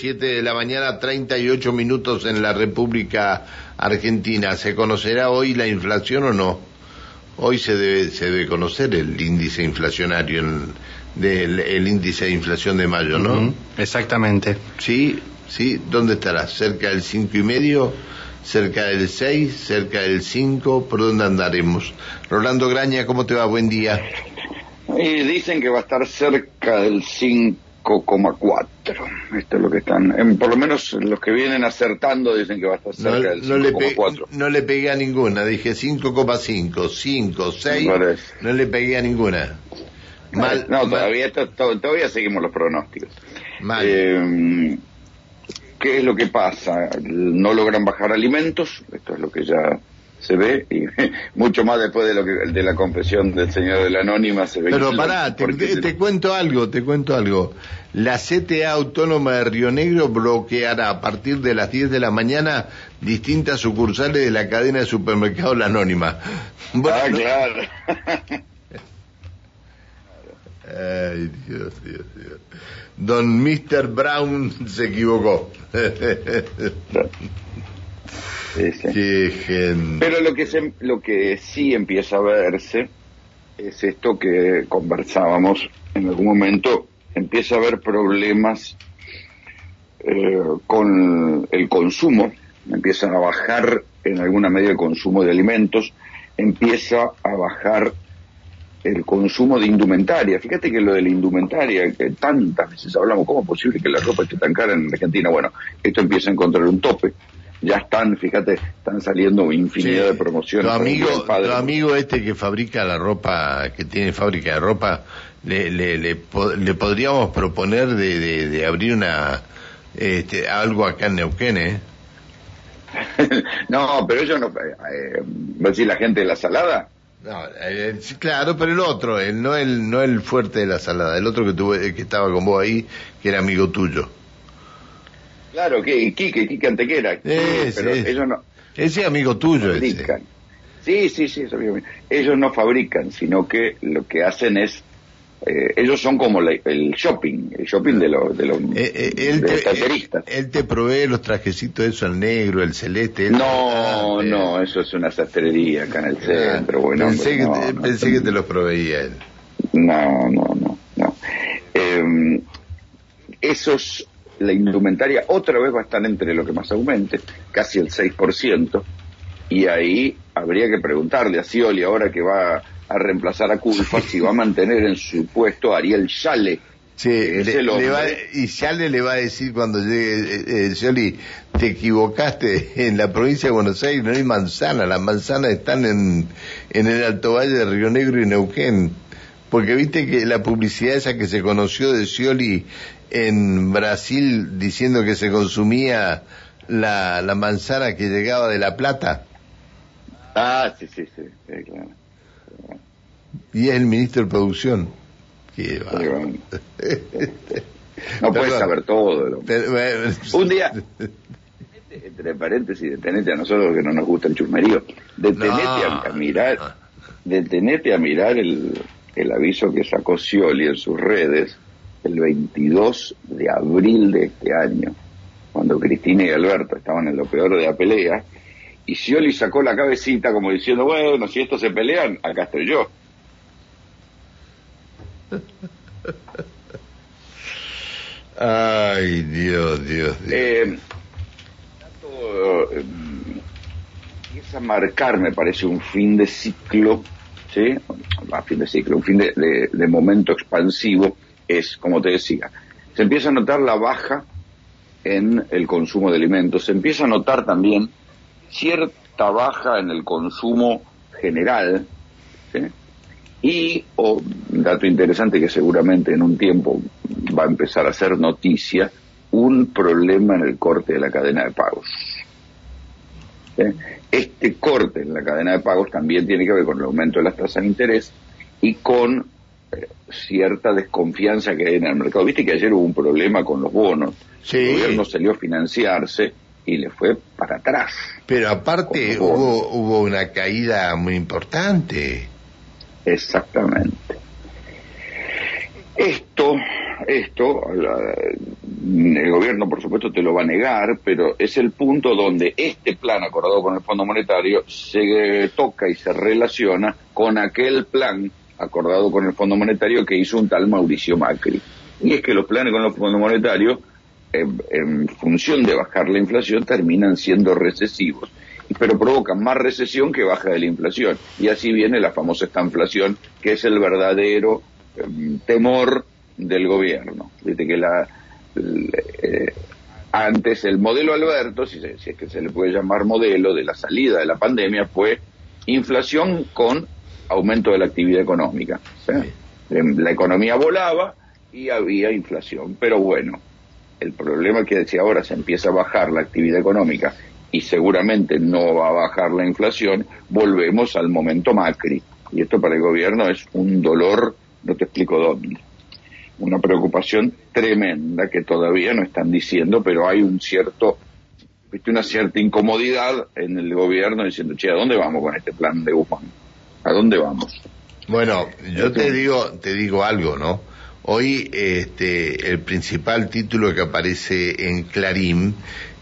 7 de la mañana, 38 minutos en la República Argentina. ¿Se conocerá hoy la inflación o no? Hoy se debe, se debe conocer el índice inflacionario, el, del, el índice de inflación de mayo, ¿no? Exactamente. Sí, sí. ¿Dónde estará? ¿Cerca del cinco y medio? ¿Cerca del 6? ¿Cerca del 5? ¿Por dónde andaremos? Rolando Graña, ¿cómo te va? Buen día. Y dicen que va a estar cerca del 5,4. Esto es lo que están, en, por lo menos los que vienen acertando dicen que va a estar cerca del no, le 5,4. no le pegué a ninguna, dije 5,5, 5, 6, Parece. no le pegué a ninguna. Mal, no, mal, todavía, todavía seguimos los pronósticos. mal. Eh, ¿Qué es lo que pasa? No logran bajar alimentos, esto es lo que ya se ve, y mucho más después de lo que de la confesión del señor de la anónima se ve. Pero que- pará, te, cuento algo, te cuento algo. La CTA Autónoma de Río Negro bloqueará a partir de las 10 de la mañana distintas sucursales de la cadena de supermercados La Anónima. Bueno, Ah, claro. Ay, Dios, Dios, Dios. Don Mr. Brown se equivocó. Sí, sí. Qué gente. Pero lo que, se, lo que sí empieza a verse es esto que conversábamos en algún momento, empieza a haber problemas eh, con el consumo, empieza a bajar en alguna medida el consumo de alimentos, empieza a bajar el consumo de indumentaria. Fíjate que lo de la indumentaria, que tantas veces hablamos, ¿cómo es posible que la ropa esté tan cara en Argentina? Bueno, esto empieza a encontrar un tope. Ya están, fíjate, están saliendo infinidad Sí, de promociones. Tu amigo, el padre- tu amigo este que fabrica la ropa, que tiene fábrica de ropa, le, le, le, le podríamos proponer de, de, de abrir una este, algo acá en Neuquén, ¿eh? no, pero ellos no... Eh, eh, ¿Va a decir la gente de la salada? No, eh, claro, pero el otro, el, no el no el fuerte de la salada, el otro que tuve, que estaba con vos ahí, que era amigo tuyo. Claro, que Quique, Quique Antequera. Ese, pero ese. ellos no Ese amigo tuyo, ese. fabrican. Sí, sí, sí, mismo. ellos no fabrican, sino que lo que hacen es... eh, ellos son como la- el shopping, el shopping de los de los, Eh, eh, él, de los te, talleristas. él- él te provee los trajecitos, eso, el negro, el celeste. No, Ah, eh. no, eso es una sastrería acá en el centro. Bueno, pensé, que, hombre, te- no, pensé no, que te los proveía él. No, no, no, no. Eh, esos, la indumentaria otra vez va a estar entre lo que más aumente, casi el 6%, y ahí habría que preguntarle a Scioli, ahora que va a reemplazar a Culfa, si va a mantener en su puesto a Ariel Yale. Sí, que es le- el le hombre. va- y Yale le va a decir cuando llegue, eh, eh, Scioli, te equivocaste, en la provincia de Buenos Aires no hay manzana, las manzanas están en, en el Alto Valle de Río Negro y Neuquén. Porque viste que la publicidad esa que se conoció de Scioli en Brasil diciendo que se consumía la, la manzana que llegaba de La Plata, Ah, sí, sí, sí, sí, claro. y es el ministro de Producción. Qué va. No puedes saber todo. Pero, bueno, Un día, entre paréntesis, detenete a nosotros que no nos gusta el chusmerío, detenete No. a, a mirar, detenete a mirar el, el aviso que sacó Scioli en sus redes el 22 de abril de este año, cuando Cristina y Alberto estaban en lo peor de la pelea, y Scioli sacó la cabecita como diciendo, bueno, si estos se pelean, acá estoy yo. Ay, Dios, Dios, Dios. Eh, eh, empieza a marcar, me parece, un fin de ciclo, ¿sí? Va, fin de ciclo, un fin de, de- de momento expansivo, es, como te decía, se empieza a notar la baja en el consumo de alimentos, se empieza a notar también cierta baja en el consumo general. Y, o, dato interesante que seguramente en un tiempo va a empezar a ser noticia, un problema en el corte de la cadena de pagos. Este corte en la cadena de pagos también tiene que ver con el aumento de las tasas de interés y con cierta desconfianza que hay en el mercado. Viste que ayer hubo un problema con los bonos. Sí. El gobierno salió a financiarse y le fue para atrás. Pero aparte hubo, hubo una caída muy importante. Exactamente. Esto, esto, la- el gobierno, por supuesto, te lo va a negar, pero es el punto donde este plan acordado con el Fondo Monetario se toca y se relaciona con aquel plan acordado con el Fondo Monetario que hizo un tal Mauricio Macri. Y es que los planes con el Fondo Monetario, en, función de bajar la inflación, terminan siendo recesivos, pero provocan más recesión que baja de la inflación. Y así viene la famosa estanflación, que es el verdadero em, temor del gobierno. Viste que la, eh, antes el modelo Alberto, si, es que se le puede llamar modelo de la salida de la pandemia, fue inflación con aumento de la actividad económica. La economía volaba y había inflación. Pero bueno, el problema es que si ahora se empieza a bajar la actividad económica y seguramente no va a bajar la inflación, volvemos al momento Macri. Y esto para el gobierno es un dolor, no te explico dónde una preocupación tremenda que todavía no están diciendo, pero hay un cierto, una cierta incomodidad en el gobierno diciendo, che, ¿a dónde vamos con este plan de Guzmán? ¿A dónde vamos? Bueno, yo te digo, te digo algo, ¿no? Hoy este, el principal título que aparece en Clarín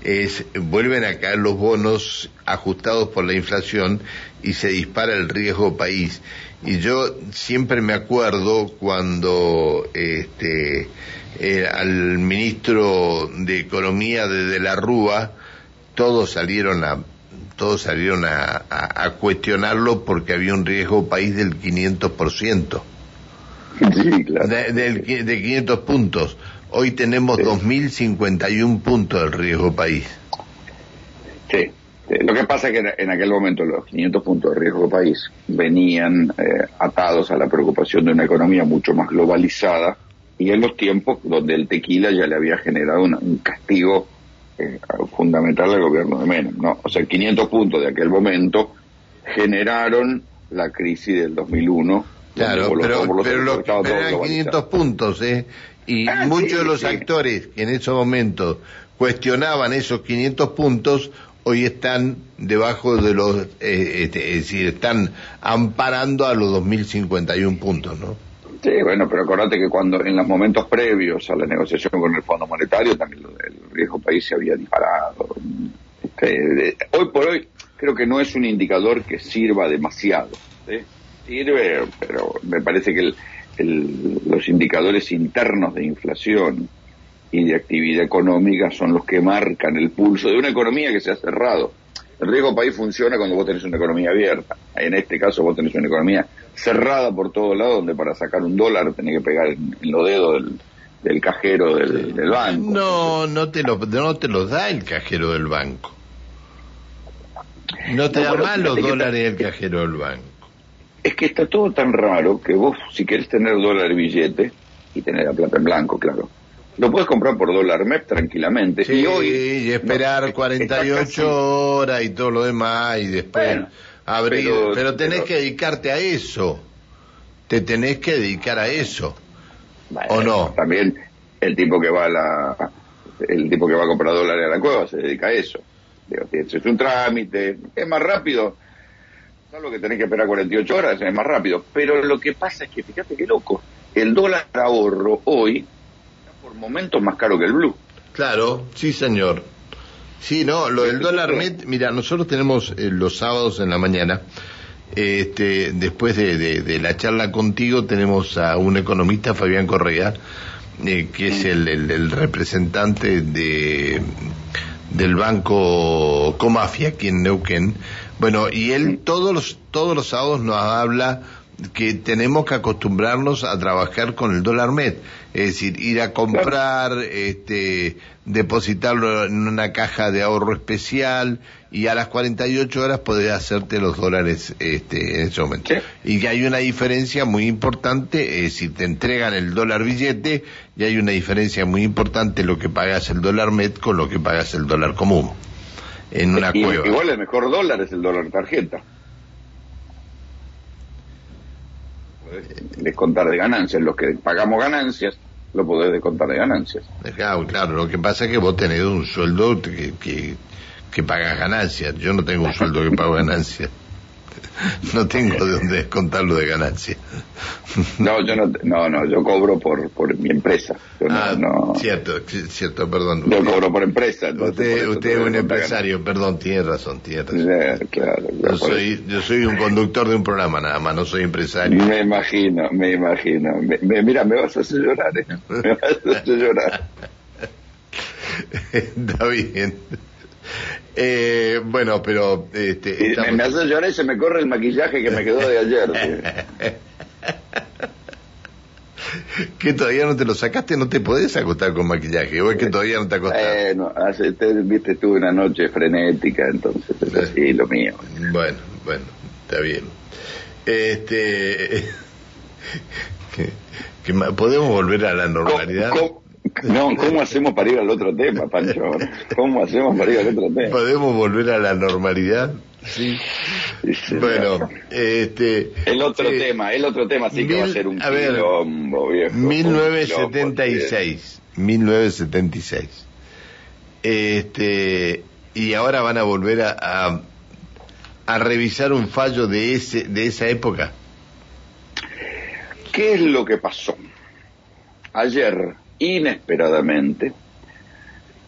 es vuelven a caer los bonos ajustados por la inflación y se dispara el riesgo país. Y yo siempre me acuerdo cuando este, eh, al ministro de Economía de, de la Rúa, todos salieron a todos salieron a, a, cuestionarlo porque había un riesgo país del 500%. Sí, claro. De, de 500 puntos. Hoy tenemos sí. 2.051 puntos del riesgo país. Sí. Eh, lo que pasa es que en aquel momento los 500 puntos de riesgo país venían eh, atados a la preocupación de una economía mucho más globalizada y en los tiempos donde el tequila ya le había generado un castigo eh, fundamental al gobierno de Menem. ¿no? O sea, 500 puntos de aquel momento generaron la crisis del 2001. Claro, pero, pero, lo, eran 500 puntos, ¿eh? Y ah, muchos de los actores que en esos momentos cuestionaban esos 500 puntos hoy están debajo de los, eh, este, es decir, están amparando a los 2.051 puntos, ¿no? Sí, bueno, pero acordate que cuando en los momentos previos a la negociación con el Fondo Monetario también el riesgo país se había disparado. Este, hoy por hoy creo que no es un indicador que sirva demasiado. Sirve, pero me parece que los indicadores internos de inflación, y de actividad económica son los que marcan el pulso de una economía que se ha cerrado. El riesgo país funciona cuando vos tenés una economía abierta. En este caso vos tenés una economía cerrada por todos lados, donde para sacar un dólar tenés que pegar en, los dedos del, cajero del, banco. No, no te, lo, no te los da el cajero del banco. No te da mal los dólares el cajero del banco. Es que está todo tan raro que vos, si querés tener dólar billete, y tener la plata en blanco, claro, lo puedes comprar por dólar MEP tranquilamente. y hoy. Y esperar 48 horas y todo lo demás y después abrir. Pero, tenés que dedicarte a eso. Te tenés que dedicar a eso. ¿O no? También el tipo que va a la. El tipo que va a comprar dólares a la cueva se dedica a eso. es un trámite, es más rápido. Solo que tenés que esperar 48 horas, es más rápido. Pero lo que pasa es que, fíjate qué loco, el dólar ahorro hoy por momentos más caro que el blue. Claro, sí señor. Sí, no, lo del dólar net, mira, nosotros tenemos eh, los sábados en la mañana, este, después de, la charla contigo tenemos a un economista, Fabián Correa, eh, que es el, el, representante de del banco Comafia aquí en Neuquén. Bueno, y él todos los, todos los sábados nos habla que tenemos que acostumbrarnos a trabajar con el dólar MED, es decir, ir a comprar, este, depositarlo en una caja de ahorro especial y a las 48 horas poder hacerte los dólares este, en ese momento. Y que hay una diferencia muy importante, es decir, te entregan el dólar billete y hay una diferencia muy importante lo que pagas el dólar MED con lo que pagas el dólar común en una cueva. Igual el mejor dólar es el dólar tarjeta. Descontar de ganancias. Los que pagamos ganancias, lo podés descontar de ganancias. Claro, claro, lo que pasa es que vos tenés un sueldo que, que, que pagas ganancias. Yo no tengo un sueldo que pago ganancias. no tengo de dónde descontarlo de ganancia. No, yo no, no, no, yo cobro por, por mi empresa. ah, cierto, cierto, perdón. Yo cobro por empresa. Usted, usted es un empresario, perdón, tiene razón, tiene razón. claro, yo, soy, yo soy un conductor de un programa nada más, no soy empresario. Me imagino, me imagino. Me, mira, me vas a hacer llorar, ¿eh? Me vas a hacer llorar. Está bien. Eh, bueno, pero... Este, me, hace llorar y se me corre el maquillaje que me quedó de ayer. ¿Que todavía no te lo sacaste? ¿No te podés acostar con maquillaje? ¿O es que todavía no te acostaste? Bueno, hace, viste, tuve una noche frenética, entonces es así lo mío. Bueno, bueno, está bien. Este... ¿Podemos volver a la normalidad? No, ¿cómo hacemos para ir al otro tema, Pancho? ¿Cómo hacemos para ir al otro tema? ¿Podemos volver a la normalidad? Sí. bueno, este... El otro tema, el otro tema sí que va a ser un quilombo, viejo. 1976, 1976. Este, y ahora van a volver a, a, a revisar un fallo de, ese, de esa época. ¿Qué es lo que pasó? Ayer inesperadamente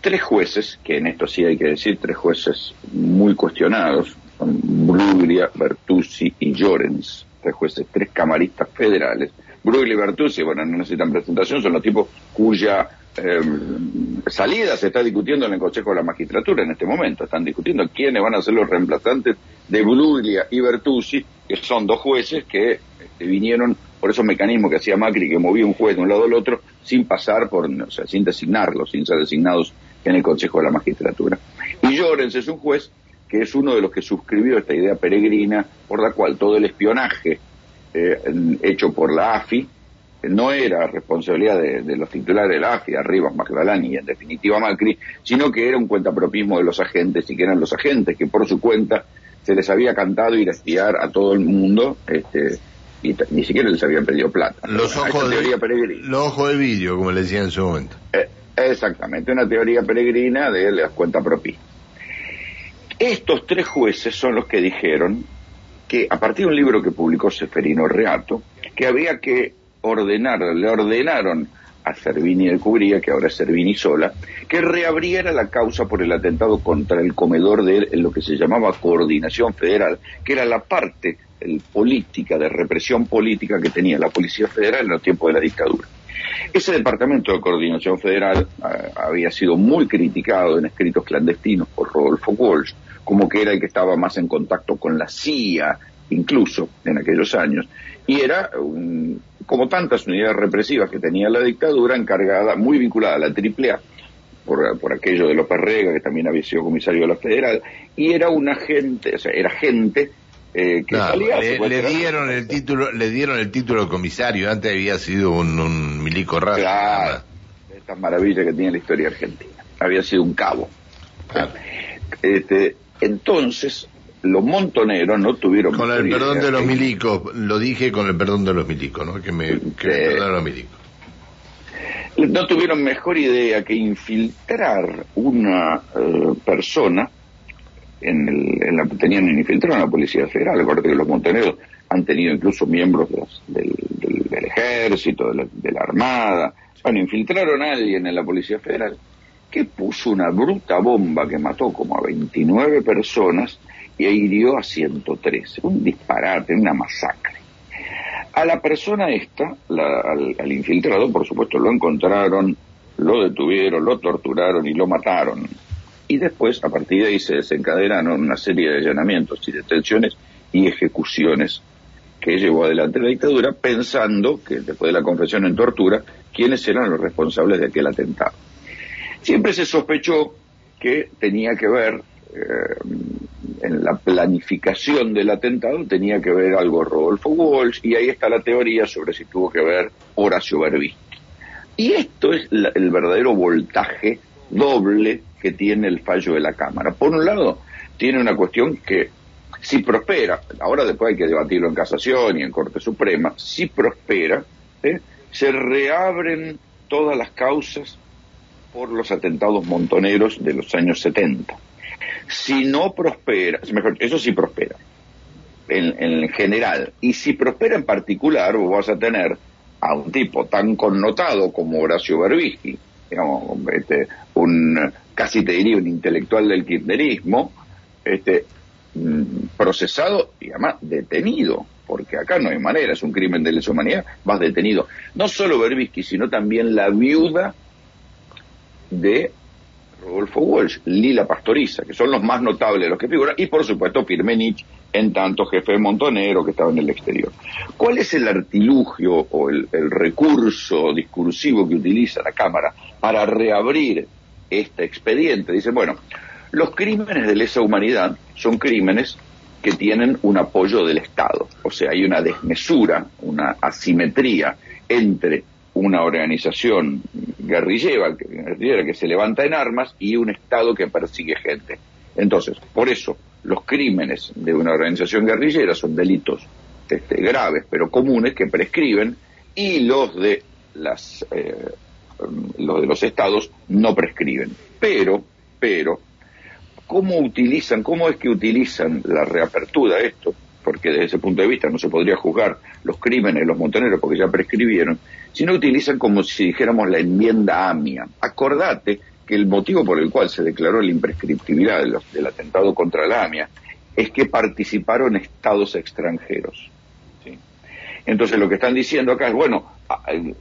tres jueces, que en esto sí hay que decir, tres jueces muy cuestionados, son Bruglia, Bertuzzi y Llorens, tres jueces, tres camaristas federales. Bruglia y Bertuzzi, bueno, no necesitan presentación, son los tipos cuya em, salida se está discutiendo en el Consejo de la Magistratura en este momento. Están discutiendo quiénes van a ser los reemplazantes de Bruglia y Bertuzzi, que son dos jueces que este, vinieron por esos mecanismos que hacía Macri, que movía un juez de un lado al otro, sin pasar por, o sea, sin designarlos, sin ser designados en el Consejo de la Magistratura. Y Llorens es un juez que es uno de los que suscribió esta idea peregrina por la cual todo el espionaje eh, hecho por la AFI no era responsabilidad de, los titulares de la AFI, arriba Magdalani y en definitiva Macri, sino que era un cuentapropismo de los agentes y que eran los agentes que por su cuenta se les había cantado ir a espiar a todo el mundo este, y ni siquiera les habían pedido plata. Los ojos, de, los ojos de vídeo, como le decía en su momento. Eh, exactamente, una teoría peregrina de las cuentas propias. Estos tres jueces son los que dijeron que, a partir de un libro que publicó Seferino Reato, que había que ordenar, le ordenaron a Servini de Cubría, que ahora es Servini sola, que reabriera la causa por el atentado contra el comedor de lo que se llamaba Coordinación Federal, que era la parte política, de represión política que tenía la Policía Federal en los tiempos de la dictadura. Ese departamento de coordinación federal eh, había sido muy criticado en escritos clandestinos por Rodolfo Walsh, como que era el que estaba más en contacto con la CIA, incluso en aquellos años, y era, como tantas unidades represivas que tenía la dictadura, encargada, muy vinculada a la AAA, por, por aquello de López Rega, que también había sido comisario de la Federal, y era un agente, o sea, era gente eh, le, dieron el título le dieron el título de comisario antes había sido un, milico raro. Claro, esta maravilla que tiene la historia argentina había sido un cabo. Este, entonces los montoneros no tuvieron con el perdón de los milicos lo dije con el perdón de los milicos no que me, que los milicos no tuvieron mejor idea que infiltrar una eh, persona en, el, en la, tenían infiltrado en la Policía Federal. Acuérdate que los montoneros han tenido incluso miembros del, ejército, de la, armada. Bueno, infiltraron a alguien en la Policía Federal que puso una bruta bomba que mató como a 29 personas y hirió a 113. Un disparate, una masacre. A la persona esta, al, infiltrado, por supuesto, lo encontraron, lo detuvieron, lo torturaron y lo mataron y después a partir de ahí se desencadenaron una serie de allanamientos y detenciones y ejecuciones que llevó adelante la dictadura pensando que después de la confesión en tortura quiénes eran los responsables de aquel atentado. Siempre se sospechó que tenía que ver eh, en la planificación del atentado tenía que ver algo Rodolfo Walsh y ahí está la teoría sobre si tuvo que ver Horacio Berbisky. Y esto es el verdadero voltaje doble que tiene el fallo de la Cámara. Por un lado, tiene una cuestión que si prospera, ahora después hay que debatirlo en casación y en Corte Suprema, si prospera, ¿eh? se reabren todas las causas por los atentados montoneros de los años 70. Si no prospera, mejor, eso sí prospera. en, general. Y si prospera en particular, vos vas a tener a un tipo tan connotado como Horacio Berbisky, digamos, este, un, casi te diría un intelectual del kirchnerismo, este, mm, procesado y además detenido, porque acá no hay manera, es un crimen de lesa humanidad, vas detenido. No solo Berbisky, sino también la viuda de Rodolfo Walsh, Lila Pastoriza, que son los más notables de los que figuran, y por supuesto Pirmenich, en tanto jefe de Montonero que estaba en el exterior. ¿Cuál es el artilugio o el, recurso discursivo que utiliza la Cámara para reabrir este expediente? Dice, bueno, los crímenes de lesa humanidad son crímenes que tienen un apoyo del Estado, o sea, hay una desmesura, una asimetría entre una organización guerrillera, que se levanta en armas y un Estado que persigue gente. Entonces, por eso, los crímenes de una organización guerrillera son delitos este, graves pero comunes que prescriben y los de las eh, los de los estados no prescriben. Pero, pero, ¿cómo utilizan, cómo es que utilizan la reapertura de esto? Porque desde ese punto de vista no se podría juzgar los crímenes de los montoneros porque ya prescribieron, sino utilizan como si dijéramos la enmienda AMIA. Acordate que el motivo por el cual se declaró la imprescriptibilidad del atentado contra la AMIA es que participaron estados extranjeros. Entonces lo que están diciendo acá es, bueno,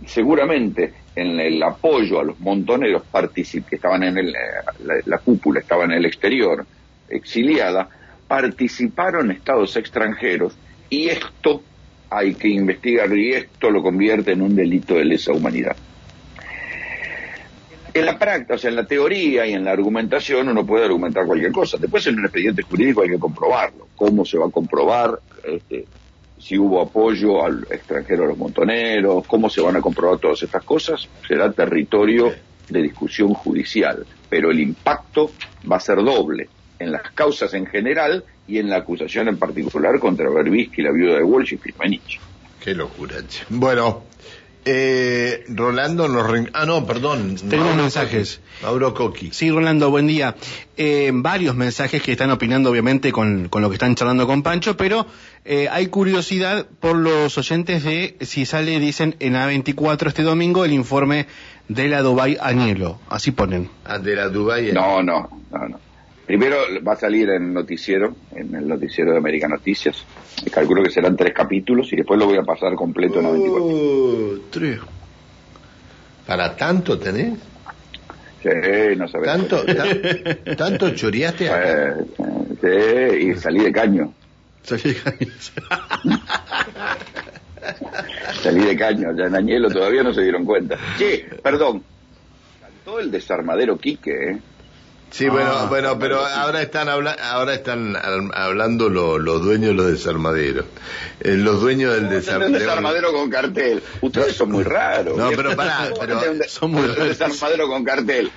seguramente en el apoyo a los montoneros que estaban en el, la, la, cúpula, estaban en el exterior, exiliada, participaron estados extranjeros y esto hay que investigar y esto lo convierte en un delito de lesa humanidad. En la práctica, o sea, en la teoría y en la argumentación uno puede argumentar cualquier cosa. Después en un expediente jurídico hay que comprobarlo. ¿Cómo se va a comprobar este, si hubo apoyo al extranjero a los montoneros? ¿Cómo se van a comprobar todas estas cosas? Será territorio de discusión judicial. Pero el impacto va a ser doble en las causas en general y en la acusación en particular contra Berbisky, la viuda de Walsh y Firmenich. Qué locura. Bueno, eh, Rolando nos... Ah, no, perdón. Tenemos mensajes. Mauro Coqui. Sí, Rolando, buen día. Eh, varios mensajes que están opinando, obviamente, con, con, lo que están charlando con Pancho, pero eh, hay curiosidad por los oyentes de si sale, dicen, en A24 este domingo el informe de la Dubai Añelo. Así ponen. Ah, de la Dubai No, no, no, no. Primero va a salir en noticiero, en el noticiero de América Noticias. Calculo que serán tres capítulos y después lo voy a pasar completo en la 24. tres. ¿Para tanto tenés? Sí, no sabes. ¿Tanto, ¿Tanto choreaste acá? sí, y salí de caño. Salí de caño. salí de caño, ya en Añelo todavía no se dieron cuenta. Sí, perdón. Cantó el desarmadero Quique, ¿eh? Sí, bueno, ah, bueno, pero ahora están ahora están hablando los dueños de los desarmaderos. Eh, los dueños del desarmadero. desarmadero con cartel. Ustedes son muy raros. No, pero pará, pero son muy raros. desarmadero con cartel.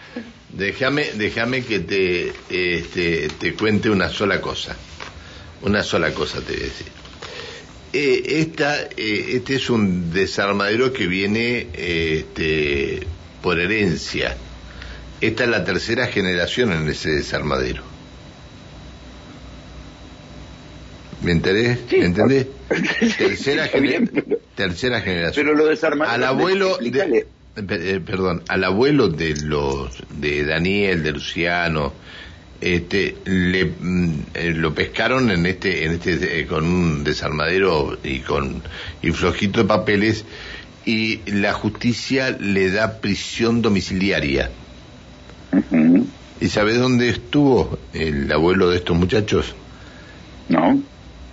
Déjame, déjame que te, este, te cuente una sola cosa. Una sola cosa te voy a decir. Eh, esta, eh, este es un desarmadero que viene este, por herencia esta es la tercera generación en ese desarmadero. ¿Me enteré? ¿Me entendés? tercera, tercera generación. Pero lo desarmaderos... Al abuelo... De, eh, perdón, al abuelo de los de Daniel, de Luciano, este, le, mm, eh, lo pescaron en este, en este, eh, con un desarmadero y con y flojito de papeles y la justicia le da prisión domiciliaria. ¿Y sabes dónde estuvo el abuelo de estos muchachos? No.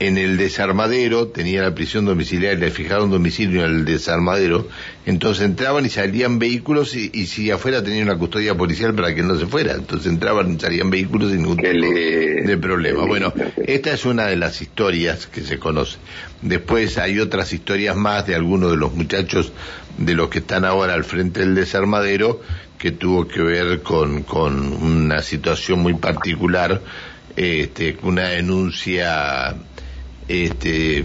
En el desarmadero, tenía la prisión domiciliaria, le fijaron domicilio en el desarmadero, entonces entraban y salían vehículos y, si afuera tenían una custodia policial para que no se fuera, entonces entraban y salían vehículos sin ningún tipo de problema. Bueno, esta es una de las historias que se conoce. Después hay otras historias más de algunos de los muchachos de los que están ahora al frente del desarmadero que tuvo que ver con, con una situación muy particular, este, una denuncia, este,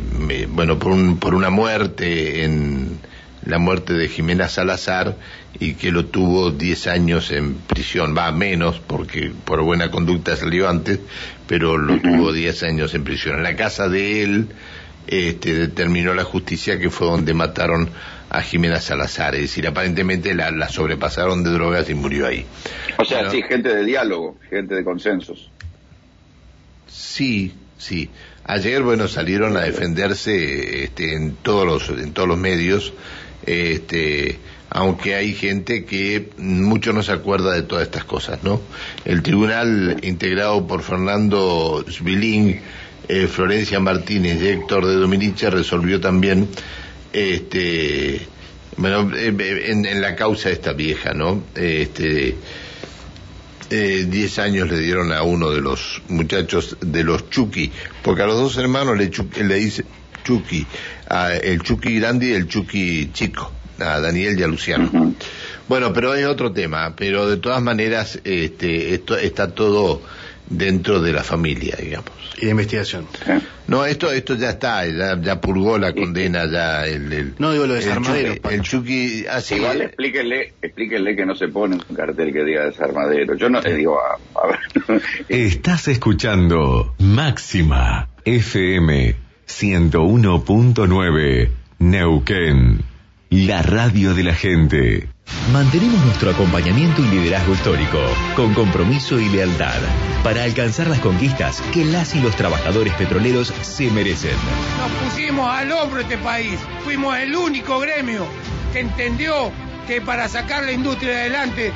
bueno, por, un, por una muerte en la muerte de Jimena Salazar y que lo tuvo 10 años en prisión, va menos porque por buena conducta salió antes, pero lo tuvo 10 años en prisión. En la casa de él este, determinó la justicia que fue donde mataron a Jimena Salazar, es decir, aparentemente la, la sobrepasaron de drogas y murió ahí. O sea, sí, gente de diálogo, gente de consensos. Sí, sí. Ayer, bueno, salieron a defenderse este, en todos los en todos los medios, este, aunque hay gente que mucho no se acuerda de todas estas cosas, ¿no? El tribunal integrado por Fernando Sbilín, eh, Florencia Martínez y Héctor de Dominice resolvió también, este, bueno, en, en, la causa de esta vieja, ¿no? Este, eh, 10 años le dieron a uno de los muchachos de los Chucky, porque a los dos hermanos le, le dice Chucky, a el Chucky grande y el Chucky chico, a Daniel y a Luciano. Bueno, pero es otro tema, pero de todas maneras este, esto está todo dentro de la familia, digamos. Y de investigación. No, esto esto ya está, ya, ya purgó la condena, ya el... el no digo lo de desarmadero. El Chucky... Así, Igual explíquenle, explíquenle que no se pone un cartel que diga desarmadero. Yo no te digo, a, a ver... Estás escuchando Máxima FM 101.9 Neuquén. La radio de la gente. Mantenemos nuestro acompañamiento y liderazgo histórico, con compromiso y lealtad, para alcanzar las conquistas que las y los trabajadores petroleros se merecen. Nos pusimos al hombro este país, fuimos el único gremio que entendió que para sacar la industria adelante